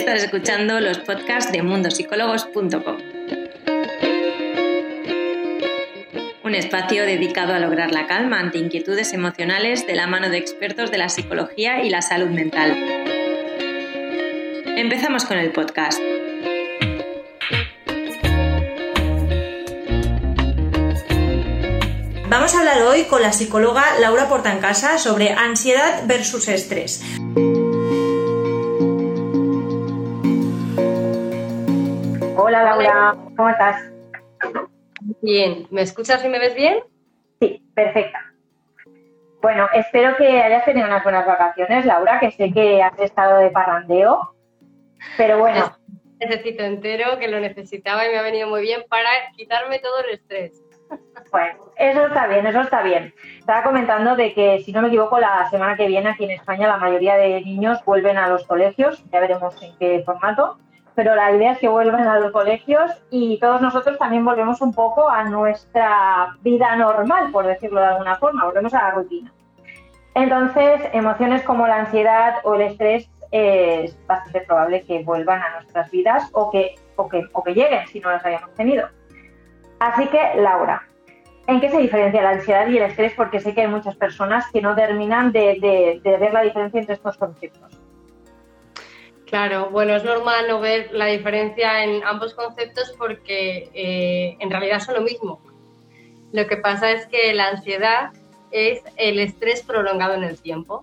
Estás escuchando los podcasts de mundosicólogos.com. Un espacio dedicado a lograr la calma ante inquietudes emocionales de la mano de expertos de la psicología y la salud mental. Empezamos con el podcast. Vamos a hablar hoy con la psicóloga Laura Portancasa sobre ansiedad versus estrés. Hola Laura, ¿cómo estás? Bien, ¿me escuchas y me ves bien? Sí, perfecta. Bueno, espero que hayas tenido unas buenas vacaciones, Laura, que sé que has estado de parrandeo, pero bueno. Necesito entero, que lo necesitaba y me ha venido muy bien para quitarme todo el estrés. Bueno, eso está bien, eso está bien. Estaba comentando de que, si no me equivoco, la semana que viene aquí en España la mayoría de niños vuelven a los colegios, ya veremos en qué formato, pero la idea es que vuelvan a los colegios y todos nosotros también volvemos un poco a nuestra vida normal, por decirlo de alguna forma, volvemos a la rutina. Entonces, emociones como la ansiedad o el estrés es bastante probable que vuelvan a nuestras vidas o que, o que, o que lleguen si no las habíamos tenido. Así que, Laura, ¿en qué se diferencia la ansiedad y el estrés? Porque sé que hay muchas personas que no terminan de, ver la diferencia entre estos conceptos. Claro, bueno, es normal no ver la diferencia en ambos conceptos porque eh, en realidad son lo mismo. Lo que pasa es que la ansiedad es el estrés prolongado en el tiempo,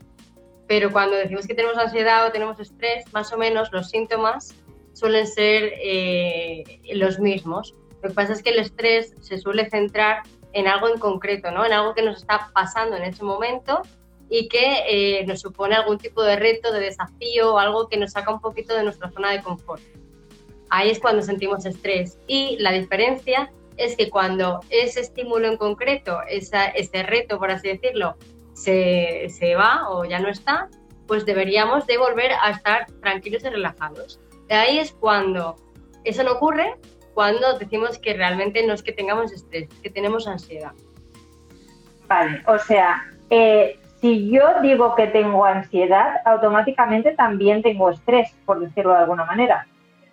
pero cuando decimos que tenemos ansiedad o tenemos estrés, más o menos los síntomas suelen ser eh, los mismos. Lo que pasa es que el estrés se suele centrar en algo en concreto, ¿no? En algo que nos está pasando en ese momento y que eh, nos supone algún tipo de reto, de desafío o algo que nos saca un poquito de nuestra zona de confort. Ahí es cuando sentimos estrés. Y la diferencia es que cuando ese estímulo en concreto, ese reto, por así decirlo, se, se va o ya no está, pues deberíamos de volver a estar tranquilos y relajados. De ahí es cuando eso no ocurre cuando decimos que realmente no es que tengamos estrés, que tenemos ansiedad. Vale, o sea, eh, si yo digo que tengo ansiedad, automáticamente también tengo estrés, por decirlo de alguna manera.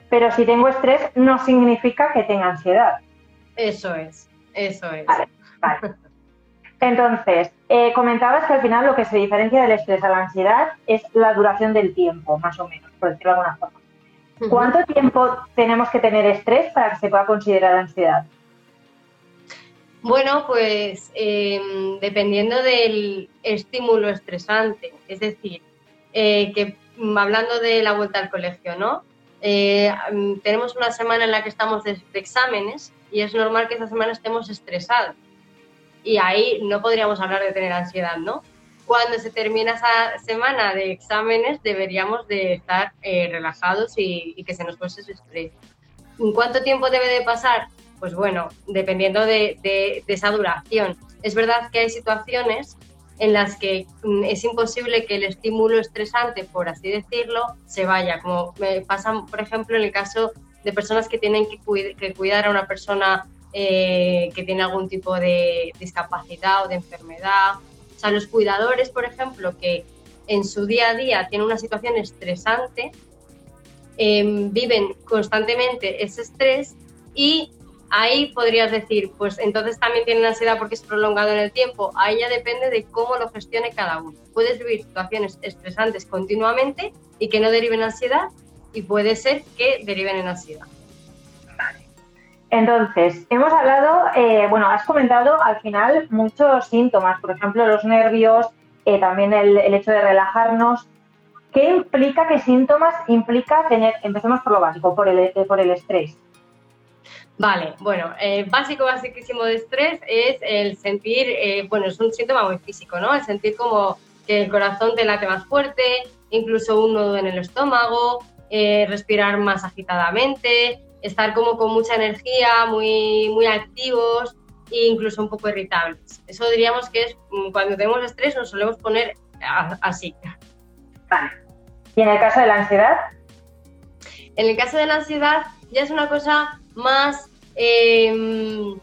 Pero si tengo estrés, no significa que tenga ansiedad. Eso es, eso es. Vale, vale. Entonces, eh, comentabas que al final lo que se diferencia del estrés a la ansiedad es la duración del tiempo, más o menos, por decirlo de alguna forma. ¿Cuánto tiempo tenemos que tener estrés para que se pueda considerar ansiedad? Bueno, pues em, dependiendo del estímulo estresante, es decir, eh, que mm, hablando de la vuelta al colegio, ¿no? Eh, mm, tenemos una semana en la que estamos de, exámenes y es normal que esa semana estemos estresados. Y ahí no podríamos hablar de tener ansiedad, ¿no? cuando se termina esa semana de exámenes deberíamos de estar eh, relajados y, que se nos pase ese estrés. ¿En cuánto tiempo debe de pasar? Pues bueno, dependiendo de, esa duración. Es verdad que hay situaciones en las que mm, es imposible que el estímulo estresante, por así decirlo, se vaya, como me pasa, por ejemplo, en el caso de personas que tienen que, cuidar a una persona eh, que tiene algún tipo de discapacidad o de enfermedad sea, los cuidadores, por ejemplo, que en su día a día tienen una situación estresante, em, viven constantemente ese estrés y ahí podrías decir, pues entonces también tienen ansiedad porque es prolongado en el tiempo. Ahí ya depende de cómo lo gestione cada uno. Puedes vivir situaciones estresantes continuamente y que no deriven en ansiedad y puede ser que deriven en ansiedad. Entonces, hemos hablado, eh, bueno, has comentado al final muchos síntomas, por ejemplo, los nervios, eh, también el, hecho de relajarnos. ¿Qué implica, qué síntomas implica tener, empecemos por lo básico, por el, por el estrés? Vale, bueno, básico, basiquísimo de estrés es el sentir, bueno, es un síntoma muy físico, ¿no? El sentir como que el corazón te late más fuerte, incluso un nudo en el estómago, respirar más agitadamente, estar como con mucha energía, muy, muy activos e incluso un poco irritables. Eso diríamos que es mm, cuando tenemos estrés nos solemos poner así. Vale. ¿Y en el caso de la ansiedad? En el caso de la ansiedad ya es una cosa más... Em,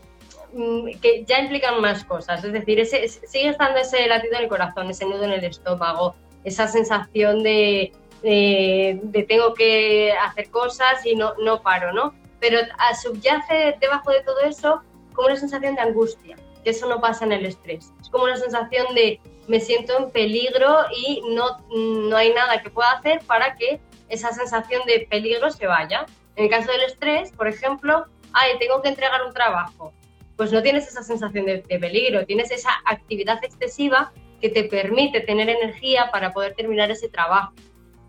mm, que ya implican más cosas, es decir, sigue estando ese latido en el corazón, ese nudo en el estómago, esa sensación de, de tengo que hacer cosas y no, no paro, ¿no? Pero subyace debajo de todo eso como una sensación de angustia, que eso no pasa en el estrés. Es como una sensación de me siento en peligro y no, no hay nada que pueda hacer para que esa sensación de peligro se vaya. En el caso del estrés, por ejemplo, ay, tengo que entregar un trabajo. Pues no tienes esa sensación de, peligro, tienes esa actividad excesiva que te permite tener energía para poder terminar ese trabajo.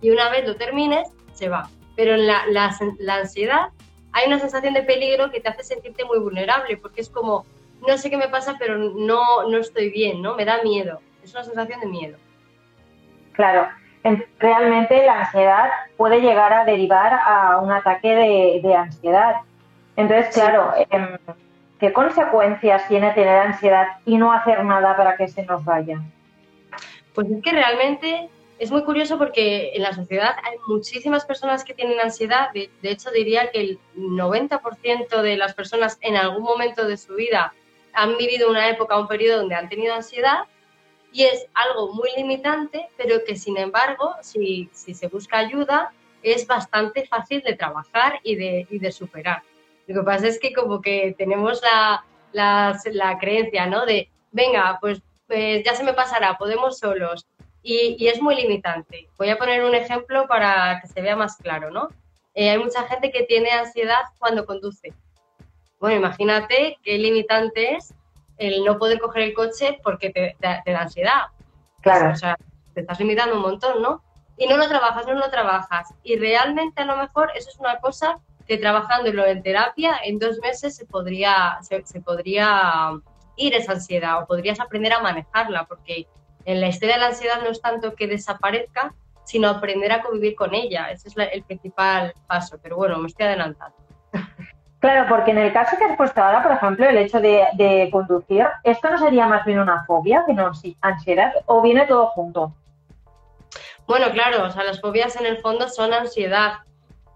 Y una vez lo termines, se va. Pero en la, la ansiedad hay una sensación de peligro que te hace sentirte muy vulnerable, porque es como, no sé qué me pasa, pero no, no estoy bien, ¿no? Me da miedo. Es una sensación de miedo. Claro, realmente la ansiedad puede llegar a derivar a un ataque de, ansiedad. Entonces, claro, em, ¿qué consecuencias tiene tener ansiedad y no hacer nada para que se nos vaya? Pues es que realmente es muy curioso porque en la sociedad hay muchísimas personas que tienen ansiedad. De, hecho, diría que el 90% de las personas en algún momento de su vida han vivido una época, un periodo donde han tenido ansiedad y es algo muy limitante, pero que sin embargo, si, se busca ayuda, es bastante fácil de trabajar y de, de superar. Lo que pasa es que como que tenemos la, la, creencia, ¿no? De, venga, pues, pues, ya se me pasará, podemos solos. Y, y, es muy limitante. Voy a poner un ejemplo para que se vea más claro, ¿no? Eh, hay mucha gente que tiene ansiedad cuando conduce. Bueno, imagínate qué limitante es el no poder coger el coche porque te, da ansiedad. Claro. O sea, te estás limitando un montón, ¿no? Y no lo trabajas, no lo trabajas. Y realmente a lo mejor eso es una cosa que trabajándolo en terapia en dos meses se podría, se, podría ir esa ansiedad o podrías aprender a manejarla, porque en la historia de la ansiedad no es tanto que desaparezca, sino aprender a convivir con ella. Ese es el principal paso. Pero bueno, me estoy adelantando. Claro, porque en el caso que has puesto ahora, por ejemplo, el hecho de, conducir, ¿esto no sería más bien una fobia que no ansiedad o viene todo junto? Bueno, claro, o sea, las fobias en el fondo son ansiedad.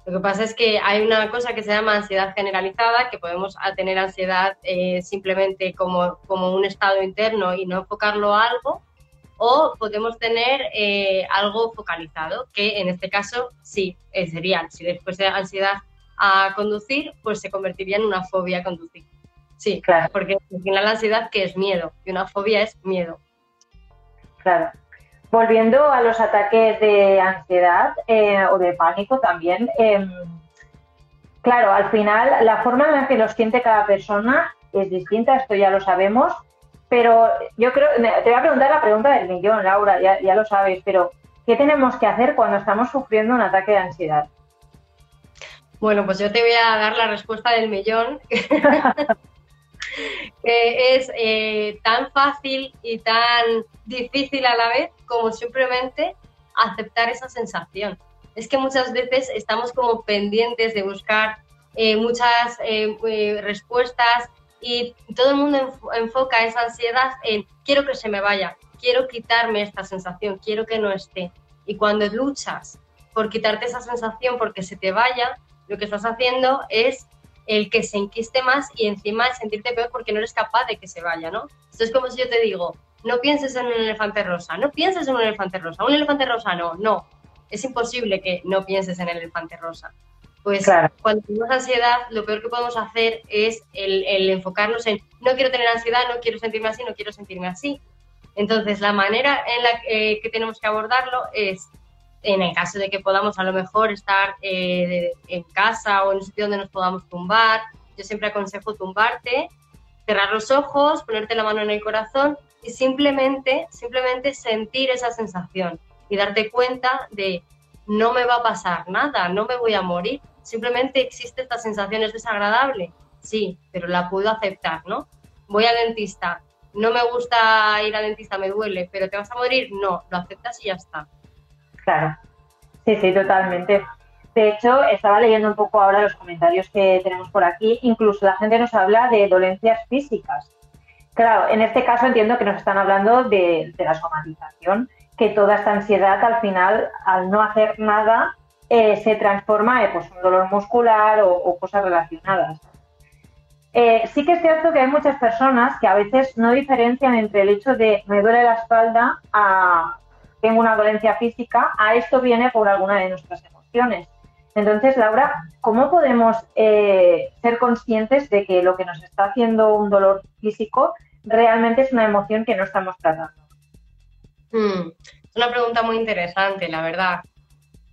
Lo que pasa es que hay una cosa que se llama ansiedad generalizada, que podemos tener ansiedad eh, simplemente como, como un estado interno y no enfocarlo a algo, o podemos tener eh, algo focalizado, que en este caso sí, sería, si después de ansiedad a conducir, pues se convertiría en una fobia a conducir. Sí, claro. Porque al final la ansiedad que es miedo y una fobia es miedo. Claro. Volviendo a los ataques de ansiedad eh, o de pánico también, em, claro, al final la forma en la que los siente cada persona es distinta, esto ya lo sabemos, pero yo creo, te voy a preguntar la pregunta del millón, Laura, ya, ya lo sabes, pero ¿qué tenemos que hacer cuando estamos sufriendo un ataque de ansiedad? Bueno, pues yo te voy a dar la respuesta del millón, que es eh, tan fácil y tan difícil a la vez como simplemente aceptar esa sensación. Es que muchas veces estamos como pendientes de buscar eh, muchas eh, respuestas y todo el mundo enfoca esa ansiedad en quiero que se me vaya, quiero quitarme esta sensación, quiero que no esté. Y cuando luchas por quitarte esa sensación porque se te vaya, lo que estás haciendo es el que se enquiste más y encima sentirte peor porque no eres capaz de que se vaya, ¿no? Esto es como si yo te digo, no pienses en un elefante rosa, no pienses en un elefante rosa, un elefante rosa no, no, es imposible que no pienses en el elefante rosa. Pues cuando tenemos ansiedad, lo peor que podemos hacer es el, enfocarnos en no quiero tener ansiedad, no quiero sentirme así, no quiero sentirme así. Entonces, la manera en la que tenemos que abordarlo es en el caso de que podamos a lo mejor estar eh, en casa o en un sitio donde nos podamos tumbar, yo siempre aconsejo tumbarte, cerrar los ojos, ponerte la mano en el corazón y simplemente, simplemente sentir esa sensación y darte cuenta de no me va a pasar nada, no me voy a morir, simplemente existe esta sensación, es desagradable, sí, pero la puedo aceptar, ¿no? Voy al dentista, no me gusta ir al dentista, me duele, pero ¿te vas a morir? No, lo aceptas y ya está. Claro, sí, sí, totalmente. De hecho, estaba leyendo un poco ahora los comentarios que tenemos por aquí. Incluso la gente nos habla de dolencias físicas. Claro, en este caso entiendo que nos están hablando de, la somatización, que toda esta ansiedad al final, al no hacer nada, eh, se transforma en pues, un dolor muscular o, cosas relacionadas. Eh, sí que es cierto que hay muchas personas que a veces no diferencian entre el hecho de me duele la espalda a tengo una dolencia física, a esto viene por alguna de nuestras emociones. Entonces, Laura, ¿cómo podemos eh, ser conscientes de que lo que nos está haciendo un dolor físico realmente es una emoción que no estamos tratando? Hmm, es una pregunta muy interesante, la verdad.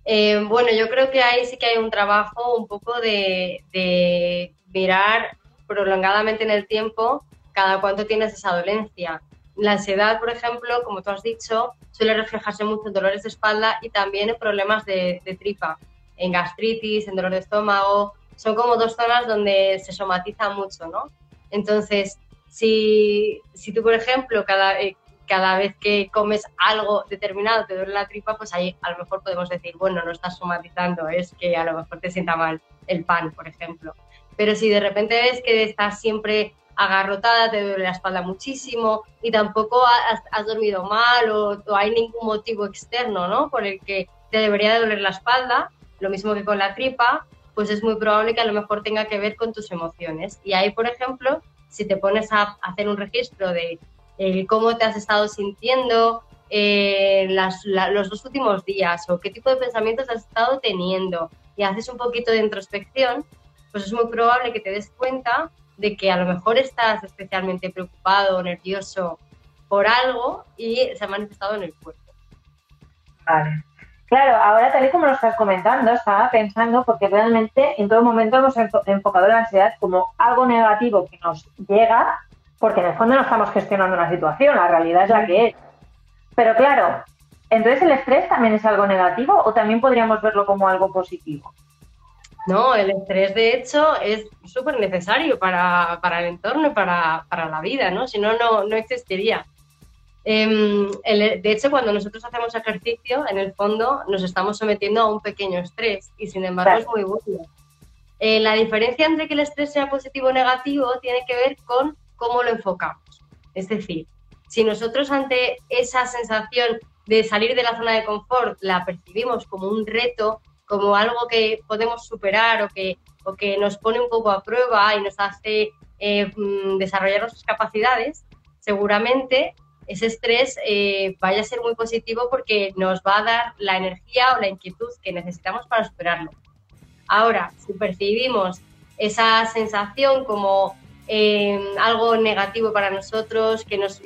Eh, bueno, yo creo que ahí sí que hay un trabajo un poco de, de mirar prolongadamente en el tiempo cada cuánto tienes esa dolencia. La ansiedad, por ejemplo, como tú has dicho, suele reflejarse mucho en dolores de espalda y también en problemas de, tripa, en gastritis, en dolor de estómago. Son como dos zonas donde se somatiza mucho, ¿no? Entonces, si, si tú, por ejemplo, cada, eh, cada vez que comes algo determinado te duele la tripa, pues ahí a lo mejor podemos decir, bueno, no estás somatizando, es que a lo mejor te sienta mal el pan, por ejemplo. Pero si de repente ves que estás siempre agarrotada, te duele la espalda muchísimo y tampoco has, dormido mal o, hay ningún motivo externo ¿no? por el que te debería de doler la espalda, lo mismo que con la tripa, pues es muy probable que a lo mejor tenga que ver con tus emociones. Y ahí, por ejemplo, si te pones a hacer un registro de cómo te has estado sintiendo eh, los dos últimos días o qué tipo de pensamientos has estado teniendo y haces un poquito de introspección, pues es muy probable que te des cuenta de que a lo mejor estás especialmente preocupado nervioso por algo y se ha manifestado en el cuerpo. Vale. Claro, ahora tal y como lo estás comentando, estaba pensando porque realmente en todo momento hemos enfocado la ansiedad como algo negativo que nos llega, porque en el fondo no estamos gestionando una situación, la realidad es la que es. Pero claro, entonces el estrés también es algo negativo o también podríamos verlo como algo positivo. No, el estrés de hecho es súper necesario para, el entorno y para, la vida, ¿no? Si no, no, existiría. Em, de hecho, cuando nosotros hacemos ejercicio, en el fondo nos estamos sometiendo a un pequeño estrés y sin embargo es muy bueno. Eh, la diferencia entre que el estrés sea positivo o negativo tiene que ver con cómo lo enfocamos. Es decir, si nosotros ante esa sensación de salir de la zona de confort la percibimos como un reto, como algo que podemos superar o que, o que nos pone un poco a prueba y nos hace eh, mm, desarrollar nuestras capacidades, seguramente ese estrés eh, vaya a ser muy positivo porque nos va a dar la energía o la inquietud que necesitamos para superarlo. Ahora, si percibimos esa sensación como eh, algo negativo para nosotros, que nos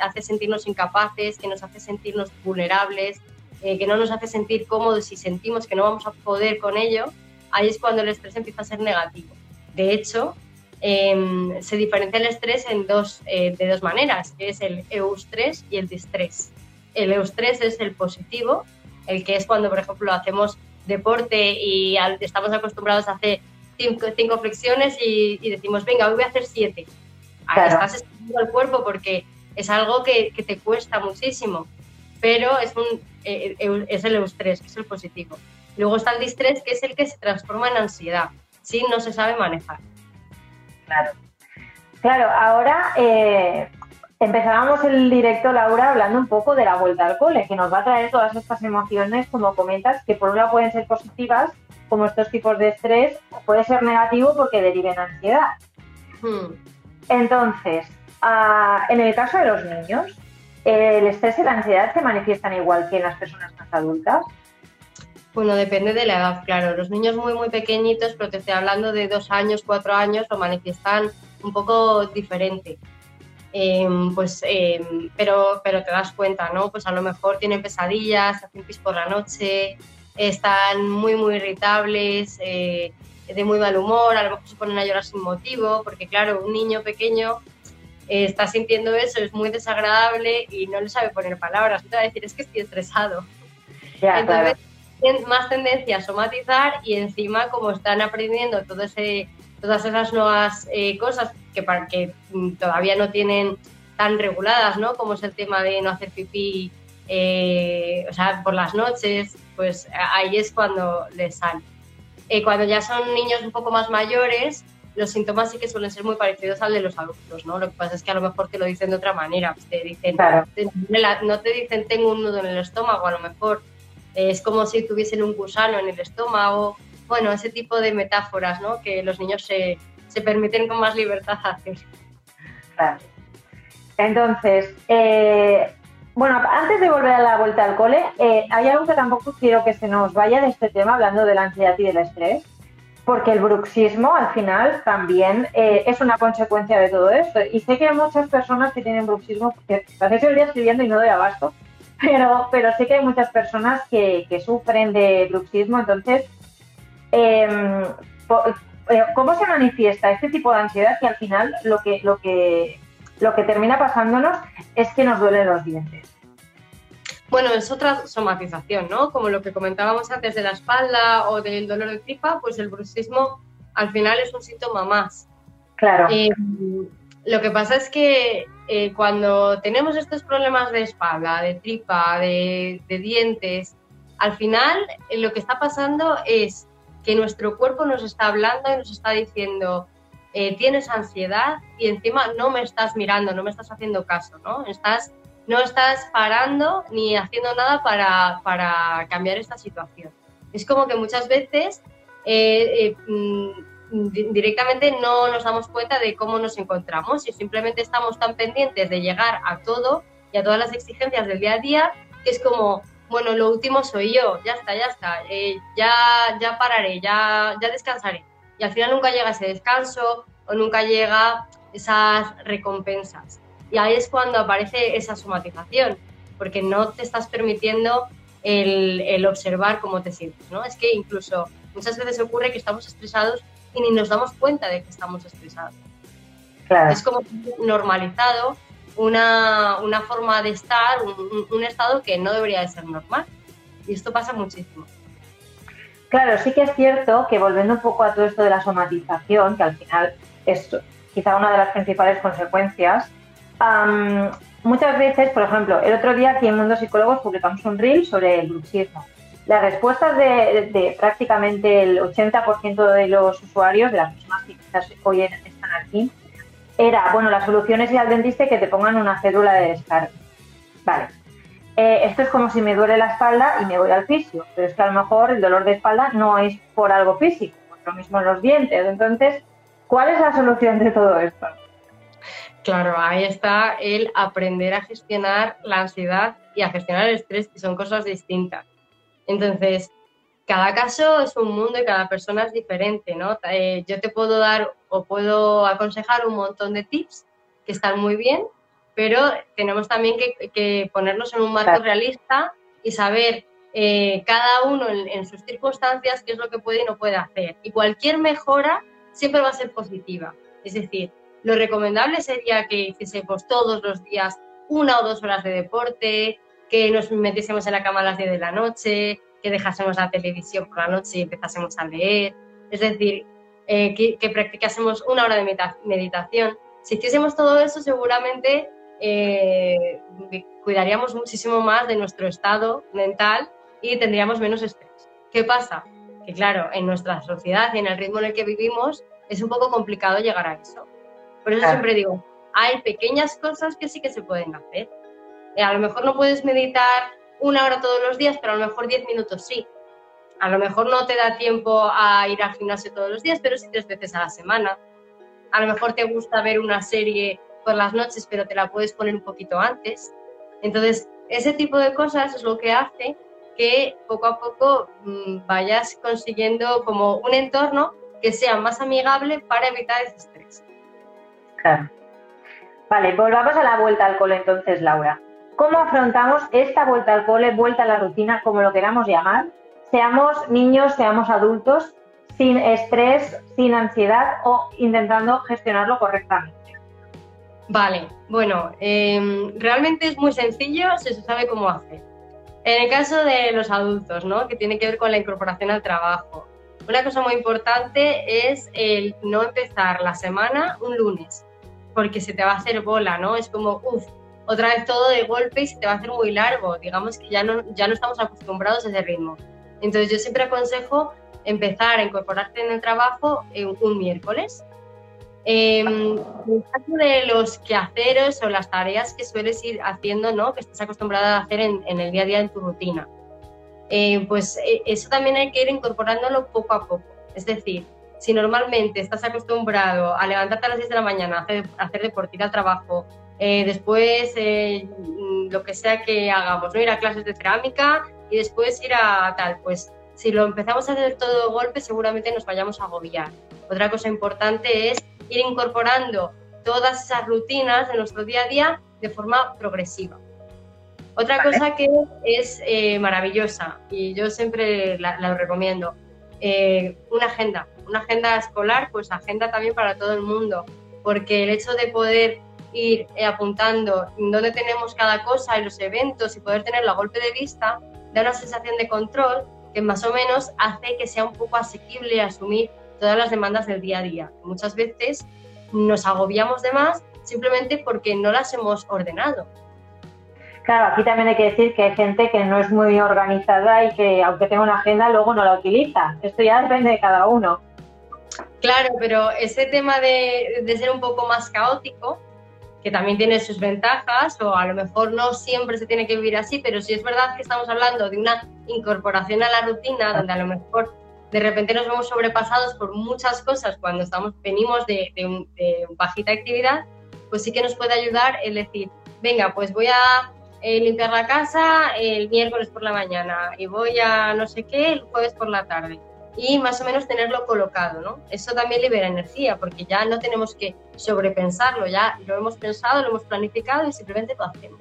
hace sentirnos incapaces, que nos hace sentirnos vulnerables, eh, que no nos hace sentir cómodos y sentimos que no vamos a poder con ello, ahí es cuando el estrés empieza a ser negativo. De hecho, em, se diferencia el estrés en dos, eh, de dos maneras, que es el eustrés y el distrés. El eustrés es el positivo, el que es cuando, por ejemplo, hacemos deporte y estamos acostumbrados a hacer cinco, flexiones y, decimos, venga, hoy voy a hacer siete. Ahí estás estresando el cuerpo porque es algo que, que te cuesta muchísimo pero es, un, eh, eh, es el eustrés, que es el positivo. Luego está el distrés, que es el que se transforma en ansiedad, si no se sabe manejar. Claro. Claro, ahora eh, empezábamos el directo, Laura, hablando un poco de la vuelta al cole, que nos va a traer todas estas emociones, como comentas, que por un lado pueden ser positivas, como estos tipos de estrés, o puede ser negativo porque deriven ansiedad. Hmm. Entonces, ah, en el caso de los niños, ¿El estrés y la ansiedad se manifiestan igual que en las personas más adultas? Bueno, depende de la edad, claro. Los niños muy, muy pequeñitos, pero te estoy hablando de dos años, cuatro años, lo manifiestan un poco diferente. Em, pues, em, pero, pero te das cuenta, ¿no? Pues a lo mejor tienen pesadillas, hacen pis por la noche, están muy, muy irritables, eh, de muy mal humor, a lo mejor se ponen a llorar sin motivo, porque claro, un niño pequeño eh, está sintiendo eso, es muy desagradable y no le sabe poner palabras. No te va a decir, es que estoy estresado. Entonces, tienen más tendencia a somatizar y encima, como están aprendiendo todo ese, todas esas nuevas eh, cosas que, para, que mm, todavía no tienen tan reguladas, ¿no? Como es el tema de no hacer pipí, eh, o sea, por las noches, pues ahí es cuando les sale. cuando ya son niños un poco más mayores, los síntomas sí que suelen ser muy parecidos al de los adultos, ¿no? Lo que pasa es que a lo mejor te lo dicen de otra manera. Te dicen, no te dicen tengo un nudo en el estómago, a lo mejor es como si tuviesen un gusano en el estómago. Bueno, ese tipo de metáforas, ¿no? Que los niños se, se permiten con más libertad hacer. Claro. Entonces, eh, bueno, antes de volver a la vuelta al cole, eh, hay algo que tampoco quiero que se nos vaya de este tema, hablando de la ansiedad y del estrés, porque el bruxismo al final también eh, es una consecuencia de todo esto. Y sé que hay muchas personas que tienen bruxismo, porque pasé el día escribiendo y no doy abasto, pero, pero sé que hay muchas personas que, sufren de bruxismo, entonces, em, eh, ¿cómo se manifiesta este tipo de ansiedad que al final lo que, lo que lo que termina pasándonos es que nos duelen los dientes. Bueno, es otra somatización, ¿no? Como lo que comentábamos antes de la espalda o del dolor de tripa, pues el bruxismo al final es un síntoma más. Claro. Eh, lo que pasa es que eh, cuando tenemos estos problemas de espalda, de tripa, de, de dientes, al final eh, lo que está pasando es que nuestro cuerpo nos está hablando y nos está diciendo, eh, tienes ansiedad y encima no me estás mirando, no me estás haciendo caso, ¿no? Estás, no estás parando ni haciendo nada para, para cambiar esta situación. Es como que muchas veces eh, eh, mm, directamente no nos damos cuenta de cómo nos encontramos y simplemente estamos tan pendientes de llegar a todo y a todas las exigencias del día a día que es como, bueno, lo último soy yo, ya está, ya está, ya, ya pararé, ya, ya descansaré y al final nunca llega ese descanso o nunca llega esas recompensas. Y ahí es cuando aparece esa somatización, porque no te estás permitiendo el, observar cómo te sientes. ¿no? Es que incluso muchas veces ocurre que estamos estresados y ni nos damos cuenta de que estamos estresados. Es como normalizado una, una forma de estar, un, un, estado que no debería de ser normal. Y esto pasa muchísimo. Claro, sí que es cierto que volviendo un poco a todo esto de la somatización, que al final es quizá una de las principales consecuencias, muchas veces, por ejemplo, el otro día aquí en Mundo Psicólogos publicamos un reel sobre el bruxismo. Las respuestas de, prácticamente el 80% de los usuarios, de las personas que quizás hoy están aquí, era, bueno, la solución es ir al dentista y que te pongan una cédula de descarga. Vale, eh, esto es como si me duele la espalda y me voy al fisio, pero es que a lo mejor el dolor de espalda no es por algo físico, por lo mismo en los dientes. Entonces, ¿cuál es la solución de todo esto? Claro, ahí está el aprender a gestionar la ansiedad y a gestionar el estrés, que son cosas distintas. Entonces, cada caso es un mundo y cada persona es diferente, ¿no? Eh, yo te puedo dar o puedo aconsejar un montón de tips que están muy bien, pero tenemos también que, ponernos en un marco realista y saber eh, cada uno en, sus circunstancias qué es lo que puede y no puede hacer. Y cualquier mejora siempre va a ser positiva. Es decir, lo recomendable sería que hiciésemos todos los días una o dos horas de deporte, que nos metiésemos en la cama a las 10 de la noche, que dejásemos la televisión por la noche y empezásemos a leer. Es decir, eh, que, practicásemos una hora de meditación. Si hiciésemos todo eso, seguramente eh, cuidaríamos muchísimo más de nuestro estado mental y tendríamos menos estrés. ¿Qué pasa? Que claro, en nuestra sociedad y en el ritmo en el que vivimos es un poco complicado llegar a eso. Por eso siempre digo, hay pequeñas cosas que sí que se pueden hacer. Eh, a lo mejor no puedes meditar una hora todos los días, pero a lo mejor diez minutos sí. A lo mejor no te da tiempo a ir al gimnasio todos los días, pero sí tres veces a la semana. A lo mejor te gusta ver una serie por las noches, pero te la puedes poner un poquito antes. Entonces, ese tipo de cosas es lo que hace que poco a poco mm, vayas consiguiendo como un entorno que sea más amigable para evitar ese estrés. Claro. Vale, volvamos a la vuelta al cole entonces, Laura. ¿Cómo afrontamos esta vuelta al cole, vuelta a la rutina, como lo queramos llamar? Seamos niños, seamos adultos, sin estrés, sin ansiedad o intentando gestionarlo correctamente. Vale, bueno, em, realmente es muy sencillo si se sabe cómo hacer. En el caso de los adultos, ¿no? Que tiene que ver con la incorporación al trabajo. Una cosa muy importante es el no empezar la semana un lunes, porque se te va a hacer bola, ¿no? Es como, uff, otra vez todo de golpe y se te va a hacer muy largo. Digamos que ya no, ya no estamos acostumbrados a ese ritmo. Entonces yo siempre aconsejo empezar a incorporarte en el trabajo un miércoles en em, el caso de los quehaceres o las tareas que sueles ir haciendo, ¿no? que estás acostumbrada a hacer en, el día a día en tu rutina, eh, pues eh, eso también hay que ir incorporándolo poco a poco. Es decir, si normalmente estás acostumbrado a levantarte a las 10 de la mañana, a hacer, hacer deporte, ir al trabajo, eh, después eh, lo que sea que hagamos, ¿no? Ir a clases de cerámica y después ir a tal, pues si lo empezamos a hacer todo de golpe seguramente nos vayamos a agobiar. Otra cosa importante es ir incorporando todas esas rutinas de nuestro día a día de forma progresiva. Otra cosa que es eh, maravillosa y yo siempre la, recomiendo, eh, una agenda, una agenda escolar, pues agenda también para todo el mundo, porque el hecho de poder ir eh, apuntando dónde tenemos cada cosa y los eventos y poder tenerlo a golpe de vista, da una sensación de control que más o menos hace que sea un poco asequible asumir todas las demandas del día a día. Muchas veces nos agobiamos de más simplemente porque no las hemos ordenado. Claro, aquí también hay que decir que hay gente que no es muy organizada y que aunque tenga una agenda luego no la utiliza. Esto ya depende de cada uno. Claro, pero ese tema de, ser un poco más caótico, que también tiene sus ventajas, o a lo mejor no siempre se tiene que vivir así, pero si es verdad que estamos hablando de una incorporación a la rutina, donde a lo mejor de repente nos vemos sobrepasados por muchas cosas cuando estamos, venimos de, de, de bajita actividad, pues sí que nos puede ayudar el decir, venga, pues voy a eh, limpiar la casa el miércoles por la mañana y voy a no sé qué el jueves por la tarde. Y más o menos tenerlo colocado, ¿no? Eso también libera energía porque ya no tenemos que sobrepensarlo, ya lo hemos pensado, lo hemos planificado y simplemente lo hacemos.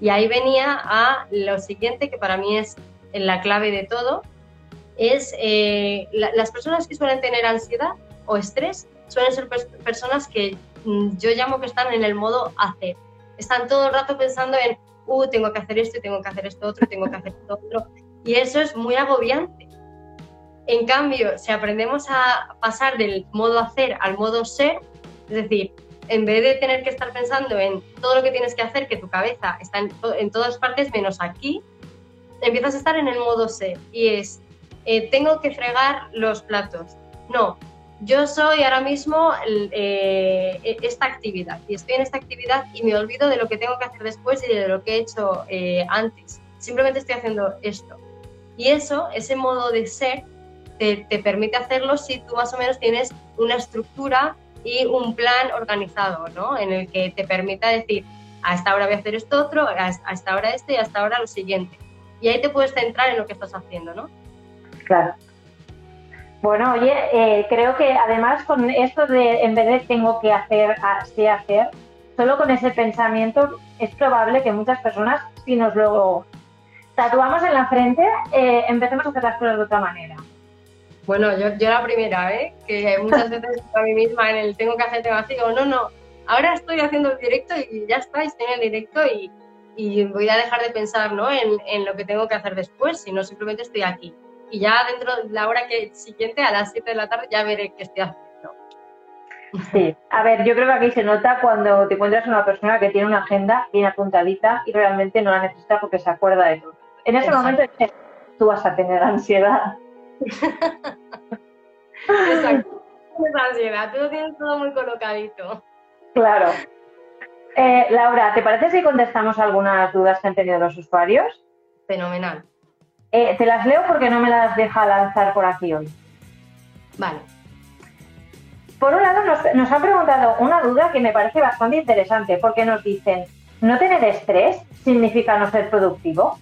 Y ahí venía a lo siguiente que para mí es la clave de todo, es eh, las personas que suelen tener ansiedad o estrés suelen ser personas que mm, yo llamo que están en el modo hacer. Están todo el rato pensando en uh, tengo que hacer esto, tengo que hacer esto otro, tengo que hacer esto otro. Y eso es muy agobiante. En cambio, si aprendemos a pasar del modo hacer al modo ser, es decir, en vez de tener que estar pensando en todo lo que tienes que hacer, que tu cabeza está en, todas partes menos aquí, empiezas a estar en el modo ser y es, eh, tengo que fregar los platos. No, yo soy ahora mismo eh, e, esta actividad y estoy en esta actividad y me olvido de lo que tengo que hacer después y de lo que he hecho eh, antes. Simplemente estoy haciendo esto. Y eso, ese modo de ser, te, permite hacerlo si tú más o menos tienes una estructura y un plan organizado, ¿no? En el que te permita decir, a esta hora voy a hacer esto otro, a esta hora esto y a esta hora lo siguiente. Y ahí te puedes centrar en lo que estás haciendo, ¿no? Claro. Bueno, oye, eh, creo que además con esto de en vez de tengo que hacer, así hacer, solo con ese pensamiento es probable que muchas personas, si nos lo tatuamos en la frente, eh, empecemos a hacer las cosas de otra manera. Bueno, yo, yo la primera, ¿eh? que muchas veces a mí misma en el tengo que hacer, tengo así, digo, no, no, ahora estoy haciendo el directo y ya está, estoy en el directo y, y voy a dejar de pensar ¿no? en, en lo que tengo que hacer después, sino simplemente estoy aquí y ya dentro de la hora que siguiente, a las 7 de la tarde, ya veré qué estoy haciendo. Sí, a ver, yo creo que aquí se nota cuando te encuentras una persona que tiene una agenda bien apuntadita y realmente no la necesita porque se acuerda de todo. En ese momento tú vas a tener ansiedad. Exacto. Es ansiedad, tú lo tienes todo muy colocadito. Claro. Eh, Laura, ¿te parece si contestamos algunas dudas que han tenido los usuarios? Fenomenal. Eh, te las leo porque no me las deja lanzar por aquí hoy. Vale. Por un lado, nos, han preguntado una duda que me parece bastante interesante, porque nos dicen, ¿no tener estrés significa no ser productivo?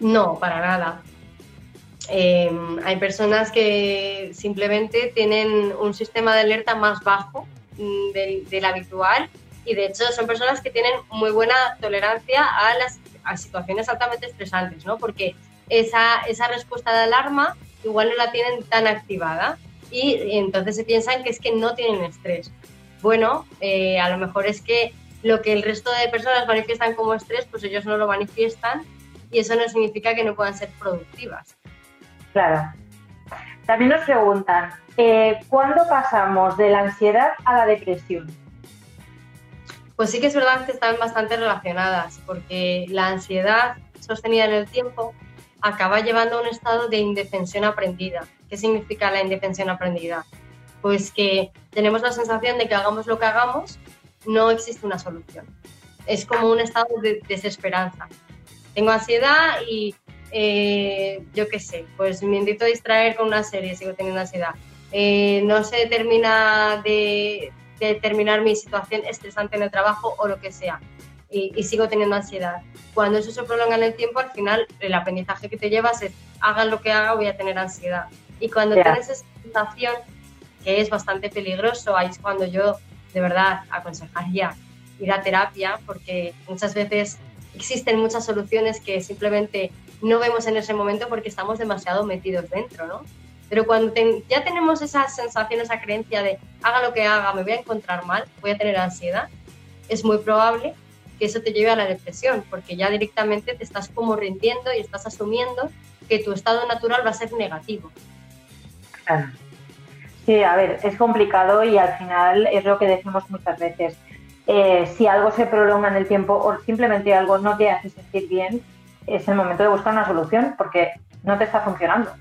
No, para nada. Em, hay personas que simplemente tienen un sistema de alerta más bajo mm, del, habitual y de hecho son personas que tienen muy buena tolerancia a las a situaciones altamente estresantes, ¿no? Porque esa, esa respuesta de alarma igual no la tienen tan activada y, entonces se piensan que es que no tienen estrés. Bueno, eh, a lo mejor es que lo que el resto de personas manifiestan como estrés, pues ellos no lo manifiestan y eso no significa que no puedan ser productivas. Claro. También nos preguntan, eh, ¿cuándo pasamos de la ansiedad a la depresión? Pues sí que es verdad que están bastante relacionadas, porque la ansiedad sostenida en el tiempo acaba llevando a un estado de indefensión aprendida. ¿Qué significa la indefensión aprendida? Pues que tenemos la sensación de que hagamos lo que hagamos, no existe una solución. Es como un estado de desesperanza. Tengo ansiedad y eh, yo qué sé, pues me a distraer con una serie, sigo teniendo ansiedad. Eh, no se termina de, terminar mi situación estresante en el trabajo o lo que sea. Y, sigo teniendo ansiedad. Cuando eso se prolonga en el tiempo, al final el aprendizaje que te llevas es, hagan lo que haga, voy a tener ansiedad. Y cuando tienes esa sensación, que es bastante peligroso, ahí es cuando yo de verdad aconsejaría ir a terapia, porque muchas veces existen muchas soluciones que simplemente no vemos en ese momento porque estamos demasiado metidos dentro, ¿no? Pero cuando ya tenemos esa sensación, esa creencia de haga lo que haga, me voy a encontrar mal, voy a tener ansiedad, es muy probable que eso te lleve a la depresión, porque ya directamente te estás como rindiendo y estás asumiendo que tu estado natural va a ser negativo. Sí, a ver, es complicado y al final es lo que decimos muchas veces. Eh, si algo se prolonga en el tiempo o simplemente algo no te hace sentir bien, es el momento de buscar una solución porque no te está funcionando.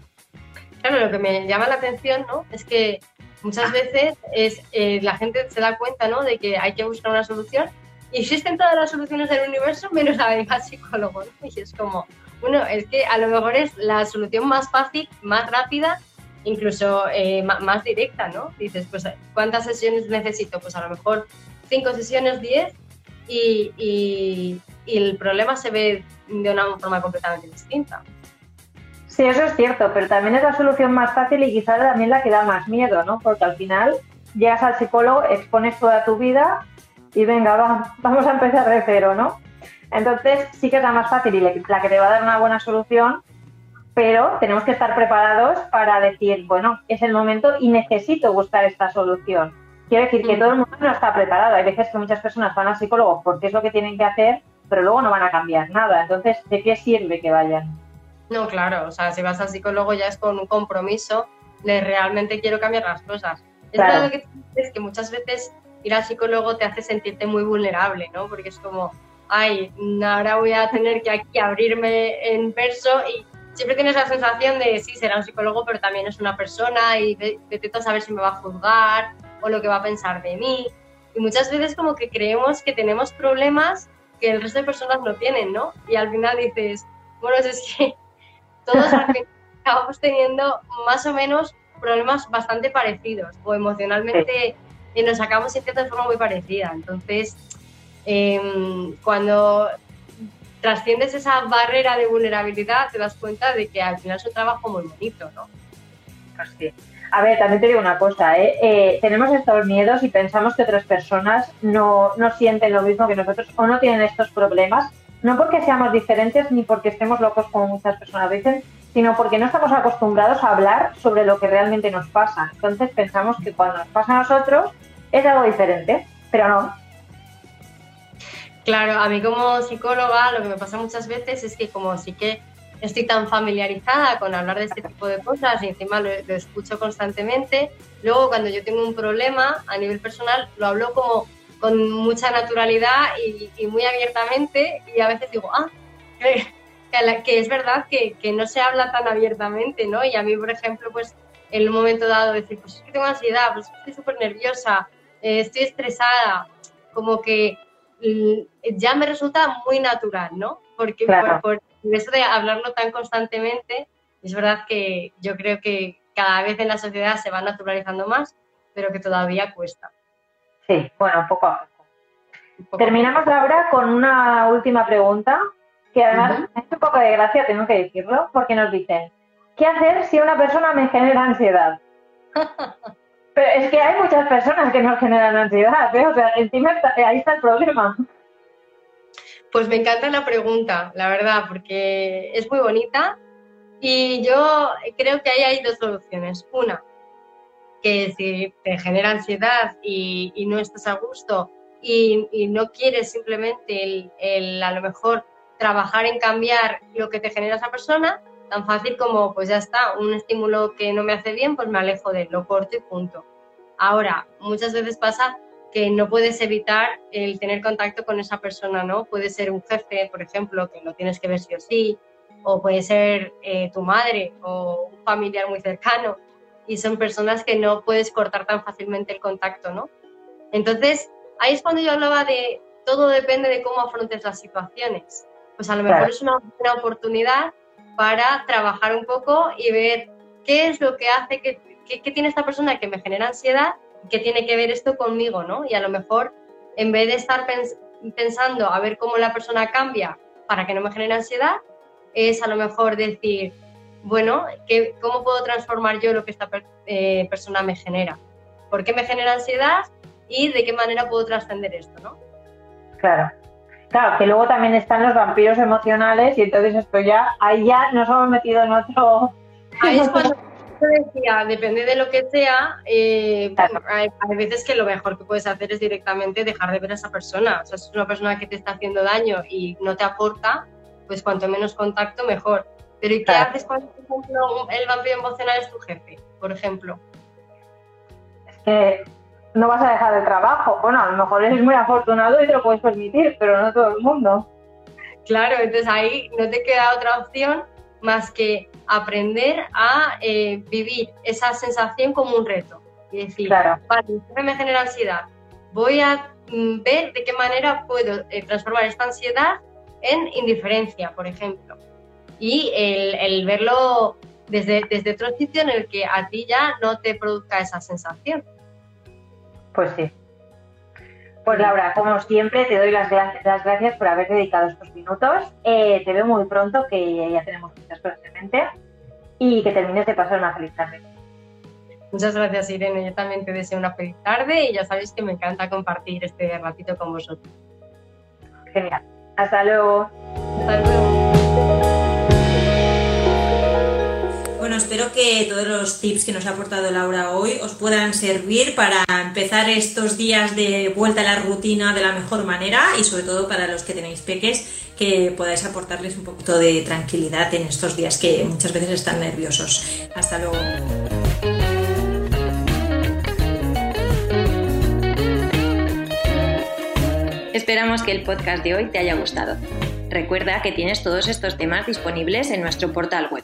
Claro, lo que me llama la atención ¿no? es que muchas veces es, eh, la gente se da cuenta ¿no? de que hay que buscar una solución y existen todas las soluciones del universo menos la de psicólogo. Y es como, bueno, es que a lo mejor es la solución más fácil, más rápida, incluso eh, más, directa, ¿no? Dices, pues, ¿cuántas sesiones necesito? Pues a lo mejor cinco sesiones, diez, y, y el problema se ve de una forma completamente distinta. Sí, eso es cierto, pero también es la solución más fácil y quizás también la que da más miedo, ¿no? Porque al final llegas al psicólogo, expones toda tu vida y venga, vamos a empezar de cero, ¿no? Entonces sí que es la más fácil y la que te va a dar una buena solución, pero tenemos que estar preparados para decir, bueno, es el momento y necesito buscar esta solución. Quiere decir que mm. todo el mundo no está preparado. Hay veces que muchas personas van al psicólogo porque es lo que tienen que hacer, pero luego no van a cambiar nada. Entonces, ¿de qué sirve que vayan? No, claro, o sea, si vas al psicólogo ya es con un compromiso de realmente quiero cambiar las cosas. Es que es que muchas veces ir al psicólogo te hace sentirte muy vulnerable, ¿no? Porque es como, ay, ahora voy a tener que aquí abrirme en verso y siempre tienes la sensación de, sí, será un psicólogo, pero también es una persona y intento saber si me va a juzgar o lo que va a pensar de mí. Y muchas veces como que creemos que tenemos problemas que el resto de personas no tienen, ¿no? Y al final dices, bueno, es que todos acabamos teniendo más o menos problemas bastante parecidos o emocionalmente y nos acabamos sintiendo de forma muy parecida. Entonces, em, cuando trasciendes esa barrera de vulnerabilidad, te das cuenta de que al final es un trabajo muy bonito, ¿no? Pues A ver, también te digo una cosa, ¿eh? ¿eh? tenemos estos miedos y pensamos que otras personas no, no sienten lo mismo que nosotros o no tienen estos problemas no porque seamos diferentes ni porque estemos locos como muchas personas dicen, sino porque no estamos acostumbrados a hablar sobre lo que realmente nos pasa. Entonces pensamos que cuando nos pasa a nosotros es algo diferente, pero no. Claro, a mí como psicóloga lo que me pasa muchas veces es que como sí que estoy tan familiarizada con hablar de este tipo de cosas y encima lo, escucho constantemente, luego cuando yo tengo un problema a nivel personal lo hablo como con mucha naturalidad y, muy abiertamente y a veces digo, ah, que, que es verdad que, que, no se habla tan abiertamente, ¿no? Y a mí, por ejemplo, pues en un momento dado decir, pues es que tengo ansiedad, pues estoy súper nerviosa, eh, estoy estresada, como que mm, ya me resulta muy natural, ¿no? Porque por, por, eso de hablarlo tan constantemente, es verdad que yo creo que cada vez en la sociedad se va naturalizando más, pero que todavía cuesta. Sí, bueno, poco a poco. Terminamos ahora con una última pregunta, que además es un poco de gracia, tengo que decirlo, porque nos dicen, ¿qué hacer si una persona me genera ansiedad? Pero es que hay muchas personas que nos generan ansiedad, ¿eh? o sea, encima ahí está el problema. Pues me encanta la pregunta, la verdad, porque es muy bonita y yo creo que ahí hay dos soluciones. Una, que si te genera ansiedad y, no estás a gusto y, no quieres simplemente el, a lo mejor trabajar en cambiar lo que te genera esa persona, tan fácil como pues ya está, un estímulo que no me hace bien, pues me alejo de él, lo corto y punto. Ahora, muchas veces pasa que no puedes evitar el tener contacto con esa persona, ¿no? Puede ser un jefe, por ejemplo, que lo tienes que ver sí o sí, o puede ser eh, tu madre o un familiar muy cercano y son personas que no puedes cortar tan fácilmente el contacto, ¿no? Entonces, ahí es cuando yo hablaba de todo depende de cómo afrontes las situaciones. Pues a lo mejor es una oportunidad para trabajar un poco y ver qué es lo que hace que, tiene esta persona que me genera ansiedad ¿qué tiene que ver esto conmigo? ¿no? Y a lo mejor, en vez de estar pensando a ver cómo la persona cambia para que no me genere ansiedad, es a lo mejor decir, bueno, ¿qué, ¿cómo puedo transformar yo lo que esta eh, persona me genera? ¿Por qué me genera ansiedad? Y de qué manera puedo trascender esto, ¿no? Claro. Claro, que luego también están los vampiros emocionales y entonces esto ya, ahí ya nos hemos metido en otro... Ahí es cuando decía, depende de lo que sea, eh, hay, veces que lo mejor que puedes hacer es directamente dejar de ver a esa persona. O sea, si es una persona que te está haciendo daño y no te aporta, pues cuanto menos contacto, mejor. Pero ¿y qué haces cuando, por ejemplo, el vampiro emocional es tu jefe, por ejemplo? Es que no vas a dejar el trabajo. Bueno, a lo mejor eres muy afortunado y te lo puedes permitir, pero no todo el mundo. Claro, entonces ahí no te queda otra opción más que aprender a eh, vivir esa sensación como un reto. Y decir, claro. vale, me genera ansiedad. Voy a mm, ver de qué manera puedo eh, transformar esta ansiedad en indiferencia, por ejemplo. Y el, verlo desde, desde otro sitio en el que a ti ya no te produzca esa sensación. Pues sí. Pues Laura, como siempre, te doy las, gracias por haber dedicado estos minutos. Eh, te veo muy pronto, que ya tenemos muchas cosas en mente, y que termines de pasar una feliz tarde. Muchas gracias, Irene. Yo también te deseo una feliz tarde y ya sabéis que me encanta compartir este ratito con vosotros. Genial. Hasta luego. Hasta luego. Espero que todos los tips que nos ha aportado Laura hoy os puedan servir para empezar estos días de vuelta a la rutina de la mejor manera y sobre todo para los que tenéis peques que podáis aportarles un poquito de tranquilidad en estos días que muchas veces están nerviosos. Hasta luego. Esperamos que el podcast de hoy te haya gustado. Recuerda que tienes todos estos temas disponibles en nuestro portal web